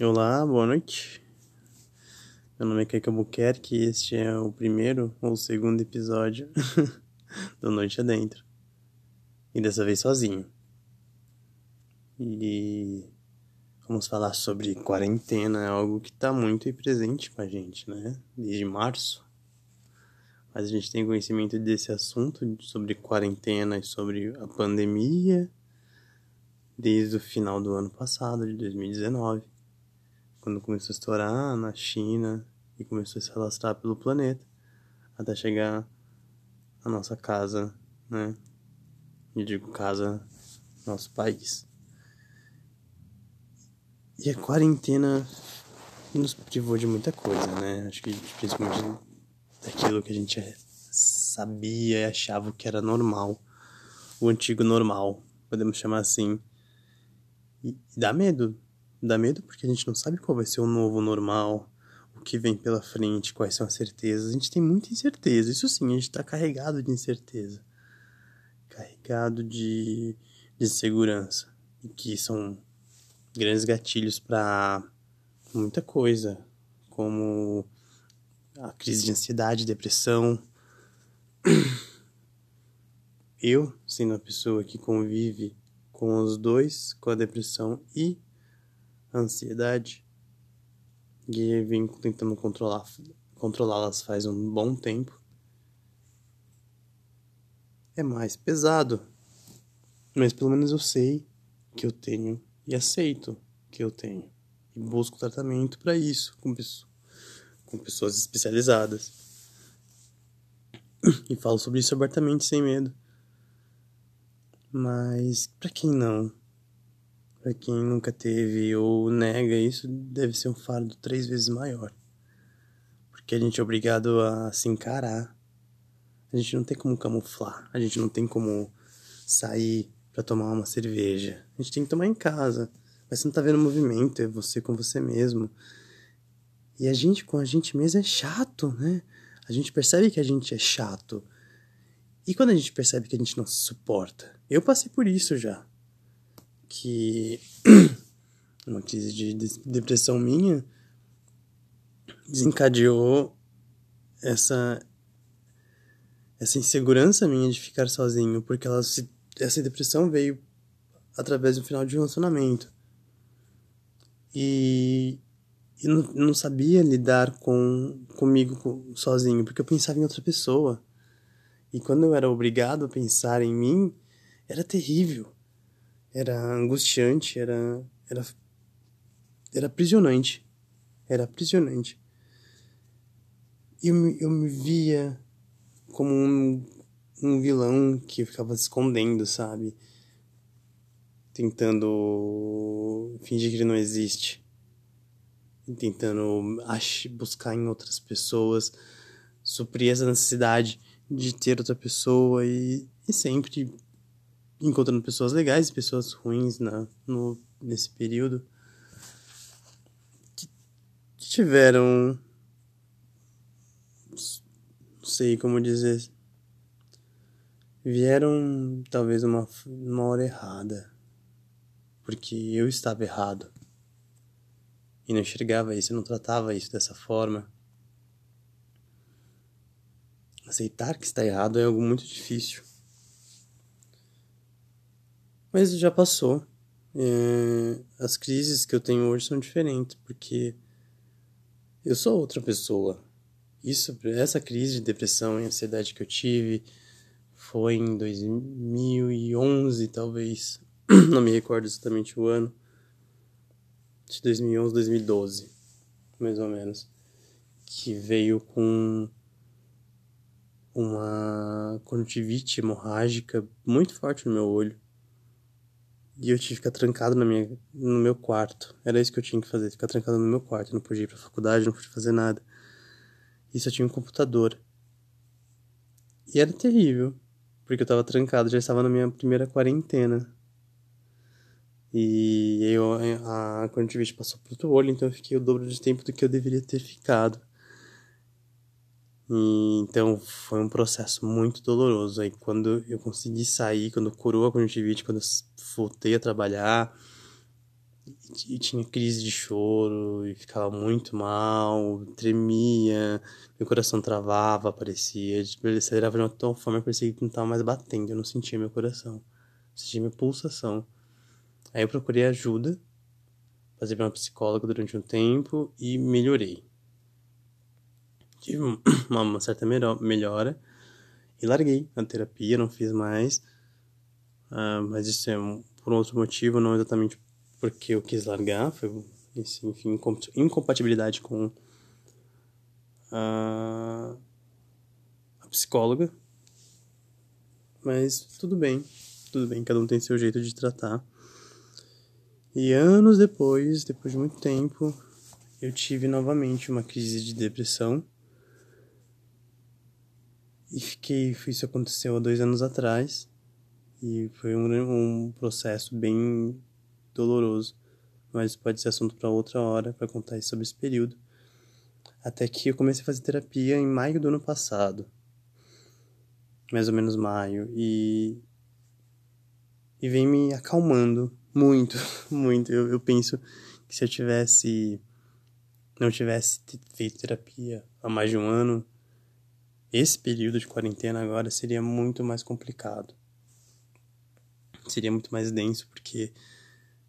Olá, boa noite. Meu nome é Kaique Albuquerque e este é o primeiro ou segundo episódio do Noite Adentro. E dessa vez sozinho. E vamos falar sobre quarentena, é algo que está muito presente com a gente, né? Desde março. Mas a gente tem conhecimento desse assunto, sobre quarentena e sobre a pandemia, desde o final do ano passado, de 2019 quando começou a estourar na China e começou a se alastrar pelo planeta até chegar à nossa casa, né? Eu digo casa, nosso país. E a quarentena nos privou de muita coisa, né? Acho que principalmente daquilo que a gente sabia e achava que era normal, o antigo normal, podemos chamar assim. E dá medo, Dá medo porque a gente não sabe qual vai ser o novo normal, o que vem pela frente, quais são as certezas. A gente tem muita incerteza, isso sim, a gente está carregado de incerteza, carregado de, de insegurança, que são grandes gatilhos para muita coisa, como a crise de ansiedade, depressão. Eu, sendo uma pessoa que convive com os dois, com a depressão e ansiedade e vim tentando controlar controlá-las faz um bom tempo. É mais pesado, mas pelo menos eu sei que eu tenho e aceito que eu tenho e busco tratamento para isso com, com pessoas especializadas. E falo sobre isso abertamente sem medo. Mas para quem não, para quem nunca teve ou nega isso, deve ser um fardo três vezes maior. Porque a gente é obrigado a se encarar. A gente não tem como camuflar. A gente não tem como sair para tomar uma cerveja. A gente tem que tomar em casa. Mas você não tá vendo movimento, é você com você mesmo. E a gente com a gente mesmo é chato, né? A gente percebe que a gente é chato. E quando a gente percebe que a gente não se suporta? Eu passei por isso já que uma crise de depressão minha desencadeou essa essa insegurança minha de ficar sozinho, porque ela se, essa depressão veio através do final de um relacionamento. E, e não, não sabia lidar com comigo com, sozinho, porque eu pensava em outra pessoa. E quando eu era obrigado a pensar em mim, era terrível era angustiante, era era era aprisionante. Era aprisionante. E eu, eu me via como um, um vilão que ficava se escondendo, sabe? Tentando fingir que ele não existe. Tentando buscar em outras pessoas, suprir essa necessidade de ter outra pessoa e, e sempre encontrando pessoas legais e pessoas ruins na, no, nesse período que, que tiveram não sei como dizer vieram talvez uma, uma hora errada porque eu estava errado e não enxergava isso, eu não tratava isso dessa forma. Aceitar que está errado é algo muito difícil. Mas já passou. É, as crises que eu tenho hoje são diferentes, porque eu sou outra pessoa. Isso, essa crise de depressão e ansiedade que eu tive foi em 2011, talvez. Não me recordo exatamente o ano. De 2011, 2012, mais ou menos. Que veio com uma conjuntivite hemorrágica muito forte no meu olho e eu tive que ficar trancado na minha, no meu quarto. Era isso que eu tinha que fazer, ficar trancado no meu quarto. Eu não podia ir pra faculdade, não podia fazer nada. E só tinha um computador. E era terrível, porque eu tava trancado, já estava na minha primeira quarentena. E eu, a conjuntivite passou pro outro olho, então eu fiquei o dobro de tempo do que eu deveria ter ficado. E, então foi um processo muito doloroso. Aí quando eu consegui sair, quando curou a conjuntivite, quando eu voltei a trabalhar, e tinha crise de choro e ficava muito mal, tremia, meu coração travava, parecia, tipo, ele acelerava de uma tal forma que parecia que não estava mais batendo, eu não sentia meu coração, sentia minha pulsação. Aí eu procurei ajuda, passei para uma psicóloga durante um tempo e melhorei. Tive uma certa melhora e larguei a terapia, não fiz mais, uh, mas isso é por outro motivo, não exatamente porque eu quis largar, foi esse, enfim, incompatibilidade com a, a psicóloga. Mas tudo bem, tudo bem, cada um tem seu jeito de tratar. E anos depois, depois de muito tempo, eu tive novamente uma crise de depressão. E fiquei, isso aconteceu há dois anos atrás. E foi um, um processo bem doloroso, mas pode ser assunto para outra hora para contar sobre esse período. Até que eu comecei a fazer terapia em maio do ano passado, mais ou menos maio, e e vem me acalmando muito, muito. Eu, eu penso que se eu tivesse não tivesse feito terapia há mais de um ano, esse período de quarentena agora seria muito mais complicado. Seria muito mais denso, porque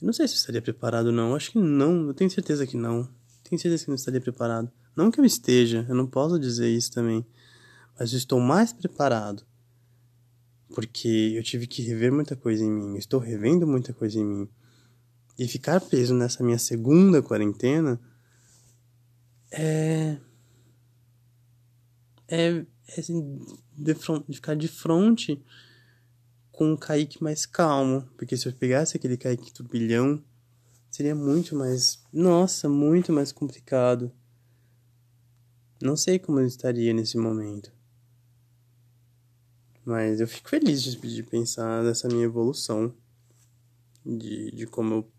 eu não sei se eu estaria preparado ou não. Acho que não. Eu tenho certeza que não. Tenho certeza que não estaria preparado. Não que eu esteja, eu não posso dizer isso também. Mas eu estou mais preparado. Porque eu tive que rever muita coisa em mim. Eu estou revendo muita coisa em mim. E ficar preso nessa minha segunda quarentena é. É. é assim, de, front, de ficar de frente com um Kaique mais calmo. Porque se eu pegasse aquele Kaique turbilhão, seria muito mais. Nossa, muito mais complicado. Não sei como eu estaria nesse momento. Mas eu fico feliz de, de pensar nessa minha evolução. De, de como eu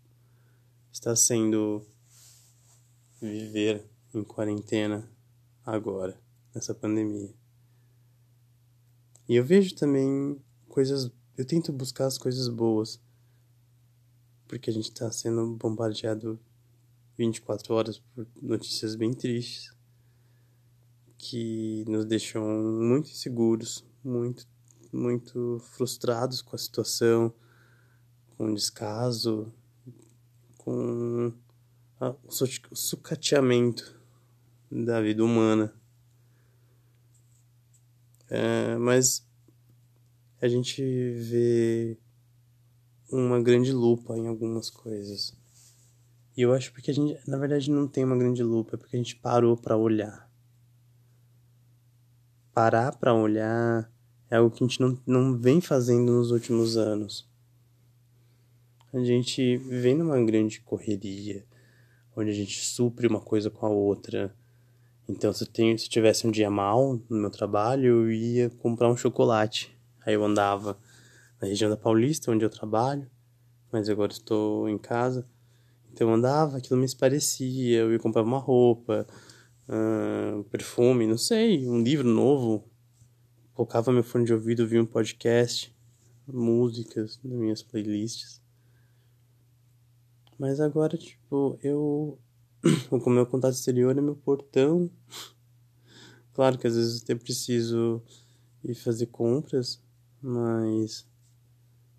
está sendo viver em quarentena agora, nessa pandemia. E eu vejo também coisas eu tento buscar as coisas boas. Porque a gente está sendo bombardeado 24 horas por notícias bem tristes que nos deixam muito inseguros, muito, muito frustrados com a situação, com o descaso, com o sucateamento da vida humana. É, mas a gente vê uma grande lupa em algumas coisas. E eu acho porque a gente, na verdade, não tem uma grande lupa, é porque a gente parou para olhar. Parar para olhar é algo que a gente não, não vem fazendo nos últimos anos. A gente vem numa grande correria, onde a gente supre uma coisa com a outra. Então, se eu, tenho, se eu tivesse um dia mal no meu trabalho, eu ia comprar um chocolate Aí eu andava na região da Paulista, onde eu trabalho, mas agora estou em casa. Então eu andava, aquilo me parecia, eu ia comprar uma roupa, uh, perfume, não sei, um livro novo. Colocava meu fone de ouvido, via um podcast, músicas nas minhas playlists. Mas agora, tipo, eu. o meu contato exterior é meu portão. Claro que às vezes eu preciso ir fazer compras, mas,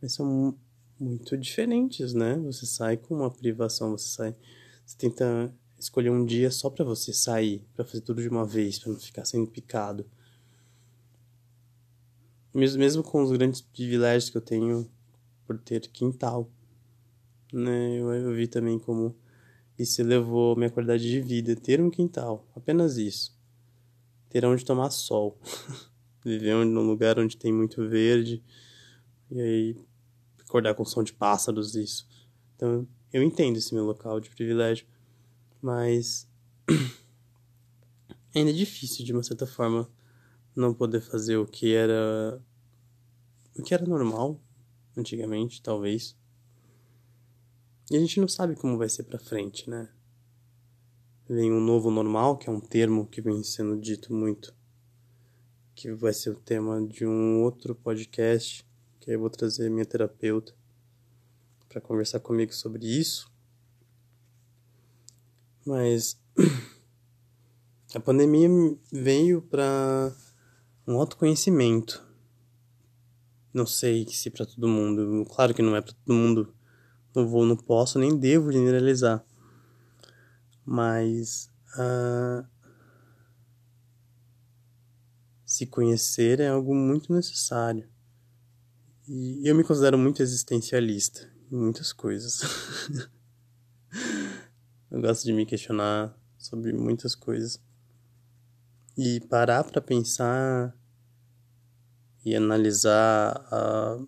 mas são muito diferentes, né? Você sai com uma privação, você sai, você tenta escolher um dia só para você sair, para fazer tudo de uma vez, para não ficar sendo picado. Mesmo, mesmo com os grandes privilégios que eu tenho por ter quintal, né? Eu, eu vi também como isso levou a minha qualidade de vida, ter um quintal, apenas isso. Ter onde tomar sol. viver num lugar onde tem muito verde e aí acordar com som de pássaros isso então eu entendo esse meu local de privilégio mas ainda é difícil de uma certa forma não poder fazer o que era o que era normal antigamente talvez e a gente não sabe como vai ser para frente né vem um novo normal que é um termo que vem sendo dito muito que vai ser o tema de um outro podcast, que eu vou trazer minha terapeuta para conversar comigo sobre isso. Mas a pandemia veio para um autoconhecimento. Não sei se para todo mundo, claro que não é para todo mundo. Não vou, não posso nem devo generalizar. Mas uh, se conhecer é algo muito necessário. E eu me considero muito existencialista em muitas coisas. eu gosto de me questionar sobre muitas coisas. E parar para pensar e analisar a,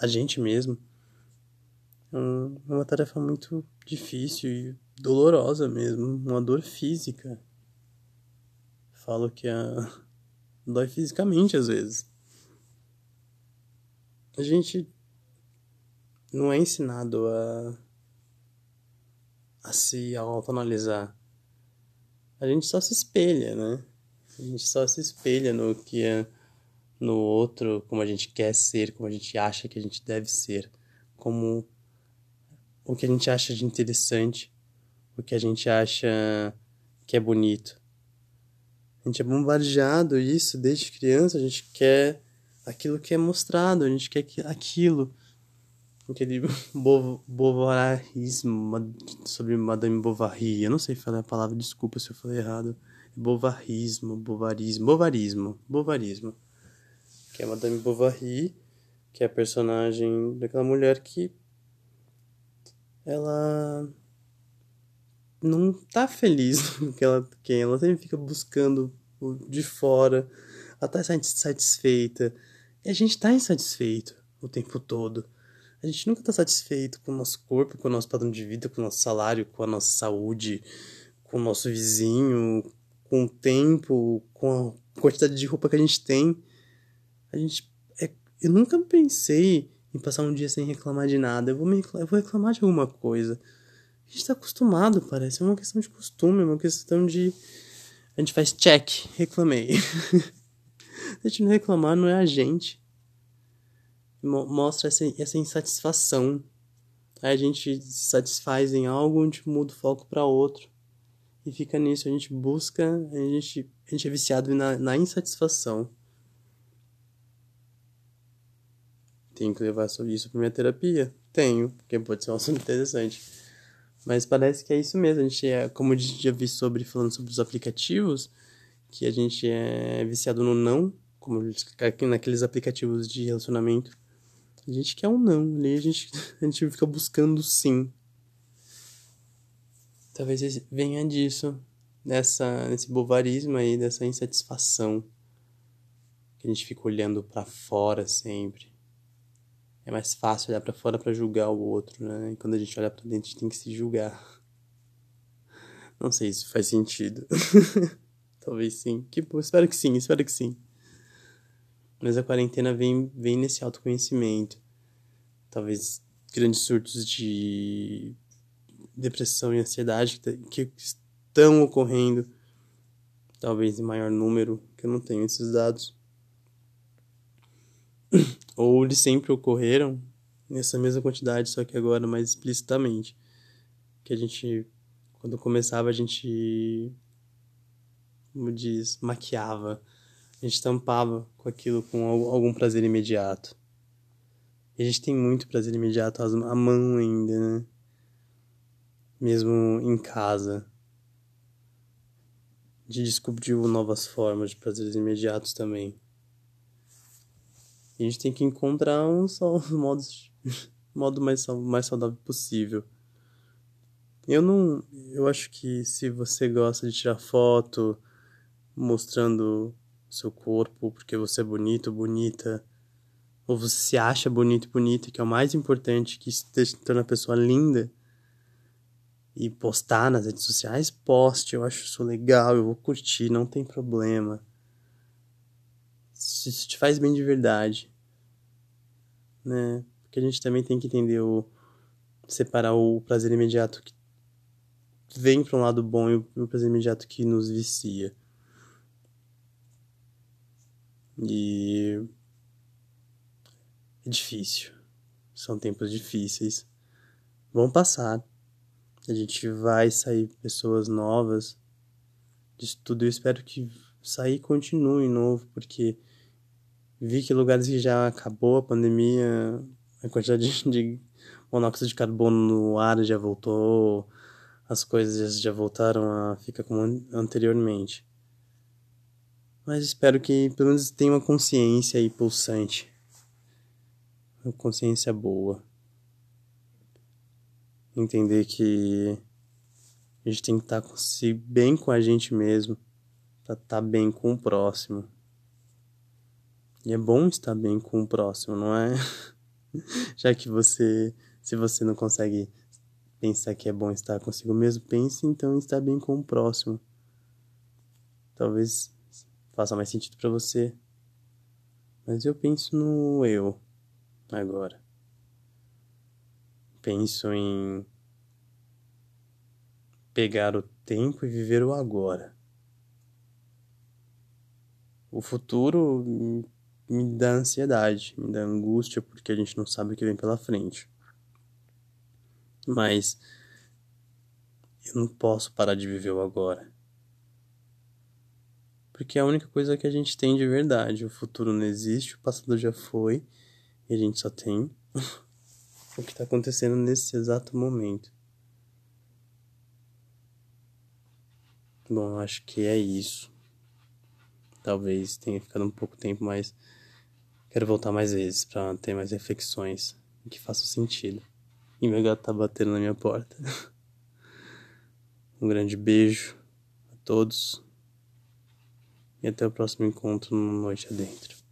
a gente mesmo é uma tarefa muito difícil e dolorosa mesmo, uma dor física falo que a... dói fisicamente às vezes. A gente não é ensinado a, a se autoanalisar. A gente só se espelha, né? A gente só se espelha no que é no outro, como a gente quer ser, como a gente acha que a gente deve ser, como o que a gente acha de interessante, o que a gente acha que é bonito. A gente é bombardeado isso desde criança, a gente quer aquilo que é mostrado, a gente quer aquilo. Aquele bovarismo sobre Madame Bovary, eu não sei falar a palavra, desculpa se eu falei errado. Bovarismo, bovarismo, bovarismo, bovarismo. Que é Madame Bovary, que é a personagem daquela mulher que ela não tá feliz com que ela quem ela sempre fica buscando de fora, ela tá insatisfeita. E a gente tá insatisfeito o tempo todo. A gente nunca tá satisfeito com o nosso corpo, com o nosso padrão de vida, com o nosso salário, com a nossa saúde, com o nosso vizinho, com o tempo, com a quantidade de roupa que a gente tem. A gente. É, eu nunca pensei em passar um dia sem reclamar de nada. Eu vou, me, eu vou reclamar de alguma coisa. A gente tá acostumado, parece. É uma questão de costume, é uma questão de. A gente faz check, reclamei. a gente não reclamar não é a gente. Mostra essa, essa insatisfação. Aí a gente se satisfaz em algo, a gente muda o foco para outro. E fica nisso, a gente busca, a gente, a gente é viciado na, na insatisfação. Tenho que levar isso pra minha terapia? Tenho, porque pode ser um assunto interessante. Mas parece que é isso mesmo. A gente é, como gente já vi sobre falando sobre os aplicativos, que a gente é viciado no não, como naqueles aplicativos de relacionamento. A gente quer um não, ali a gente, a gente fica buscando sim. Talvez venha disso, dessa, desse bovarismo aí, dessa insatisfação. Que a gente fica olhando para fora sempre é mais fácil olhar para fora para julgar o outro, né? E quando a gente olha para dentro, a gente tem que se julgar. Não sei se faz sentido. Talvez sim. Que bom, espero que sim, espero que sim. Mas a quarentena vem, vem nesse autoconhecimento. Talvez grandes surtos de depressão e ansiedade que estão ocorrendo. Talvez em maior número, que eu não tenho esses dados ou eles sempre ocorreram nessa mesma quantidade, só que agora mais explicitamente. Que a gente, quando começava, a gente, como diz, maquiava, a gente tampava com aquilo com algum prazer imediato. E a gente tem muito prazer imediato à mão ainda, né? Mesmo em casa. A gente descobriu novas formas de prazeres imediatos também. A gente tem que encontrar um só modos, modo mais, mais saudável possível. Eu não. Eu acho que se você gosta de tirar foto mostrando seu corpo porque você é bonito, bonita, ou você se acha bonito, bonita, que é o mais importante, que te torna a pessoa linda, e postar nas redes sociais, poste, eu acho isso legal, eu vou curtir, não tem problema se isso te faz bem de verdade, né? Porque a gente também tem que entender o separar o prazer imediato que vem para um lado bom e o prazer imediato que nos vicia. E é difícil. São tempos difíceis. Vão passar. A gente vai sair pessoas novas disso tudo. Eu espero que sair continue novo, porque vi que lugares que já acabou a pandemia, a quantidade de monóxido de carbono no ar já voltou, as coisas já voltaram a ficar como anteriormente. Mas espero que pelo menos tenha uma consciência aí pulsante. Uma consciência boa. Entender que a gente tem que estar bem com a gente mesmo para estar bem com o próximo. E é bom estar bem com o próximo, não é? Já que você, se você não consegue pensar que é bom estar consigo mesmo, pense então em estar bem com o próximo. Talvez faça mais sentido para você. Mas eu penso no eu agora. Penso em pegar o tempo e viver o agora. O futuro me dá ansiedade, me dá angústia porque a gente não sabe o que vem pela frente. Mas eu não posso parar de viver o agora. Porque é a única coisa que a gente tem de verdade. O futuro não existe, o passado já foi, e a gente só tem o que está acontecendo nesse exato momento. Bom, acho que é isso. Talvez tenha ficado um pouco tempo, mas quero voltar mais vezes para ter mais reflexões que façam sentido. E meu gato tá batendo na minha porta. um grande beijo a todos. E até o próximo encontro no Noite Adentro.